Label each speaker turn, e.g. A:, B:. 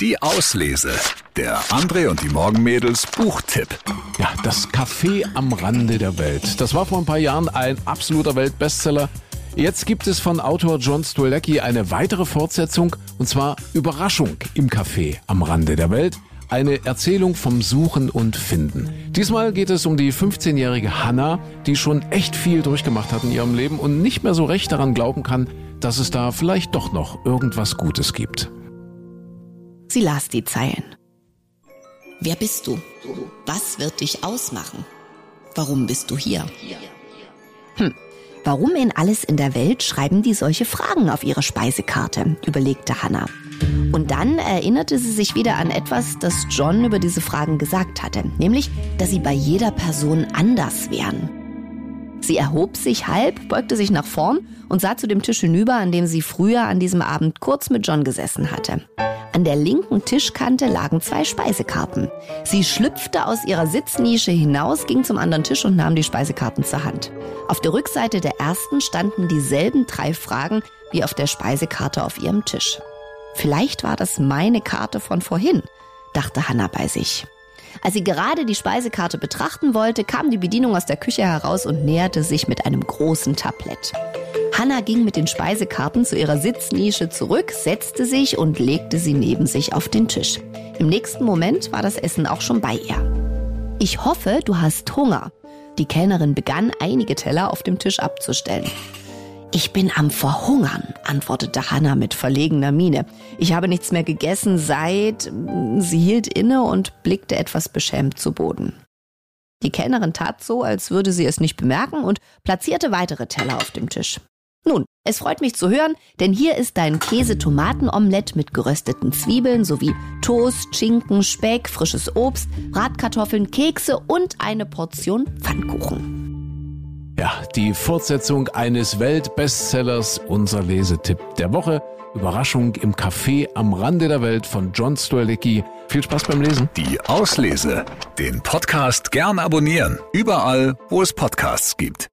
A: Die Auslese. Der André und die Morgenmädels Buchtipp.
B: Ja, das Café am Rande der Welt. Das war vor ein paar Jahren ein absoluter Weltbestseller. Jetzt gibt es von Autor John Stolecki eine weitere Fortsetzung, und zwar Überraschung im Café am Rande der Welt. Eine Erzählung vom Suchen und Finden. Diesmal geht es um die 15-jährige Hannah, die schon echt viel durchgemacht hat in ihrem Leben und nicht mehr so recht daran glauben kann, dass es da vielleicht doch noch irgendwas Gutes gibt.
C: Sie las die Zeilen. Wer bist du? Was wird dich ausmachen? Warum bist du hier? Hm. Warum in alles in der Welt schreiben die solche Fragen auf ihre Speisekarte? überlegte Hannah. Und dann erinnerte sie sich wieder an etwas, das John über diese Fragen gesagt hatte, nämlich, dass sie bei jeder Person anders wären. Sie erhob sich halb, beugte sich nach vorn und sah zu dem Tisch hinüber, an dem sie früher an diesem Abend kurz mit John gesessen hatte. An der linken Tischkante lagen zwei Speisekarten. Sie schlüpfte aus ihrer Sitznische hinaus, ging zum anderen Tisch und nahm die Speisekarten zur Hand. Auf der Rückseite der ersten standen dieselben drei Fragen wie auf der Speisekarte auf ihrem Tisch. Vielleicht war das meine Karte von vorhin, dachte Hannah bei sich. Als sie gerade die Speisekarte betrachten wollte, kam die Bedienung aus der Küche heraus und näherte sich mit einem großen Tablett. Hannah ging mit den Speisekarten zu ihrer Sitznische zurück, setzte sich und legte sie neben sich auf den Tisch. Im nächsten Moment war das Essen auch schon bei ihr. Ich hoffe, du hast Hunger. Die Kellnerin begann, einige Teller auf dem Tisch abzustellen. Ich bin am Verhungern, antwortete Hannah mit verlegener Miene. Ich habe nichts mehr gegessen seit. Sie hielt inne und blickte etwas beschämt zu Boden. Die Kellnerin tat so, als würde sie es nicht bemerken und platzierte weitere Teller auf dem Tisch. Nun, es freut mich zu hören, denn hier ist dein Käse-Tomaten-Omelett mit gerösteten Zwiebeln sowie Toast, Schinken, Speck, frisches Obst, Bratkartoffeln, Kekse und eine Portion Pfannkuchen.
B: Ja, die Fortsetzung eines Weltbestsellers, unser Lesetipp der Woche. Überraschung im Café am Rande der Welt von John Stolecki. Viel Spaß beim Lesen.
A: Die Auslese. Den Podcast gern abonnieren. Überall, wo es Podcasts gibt.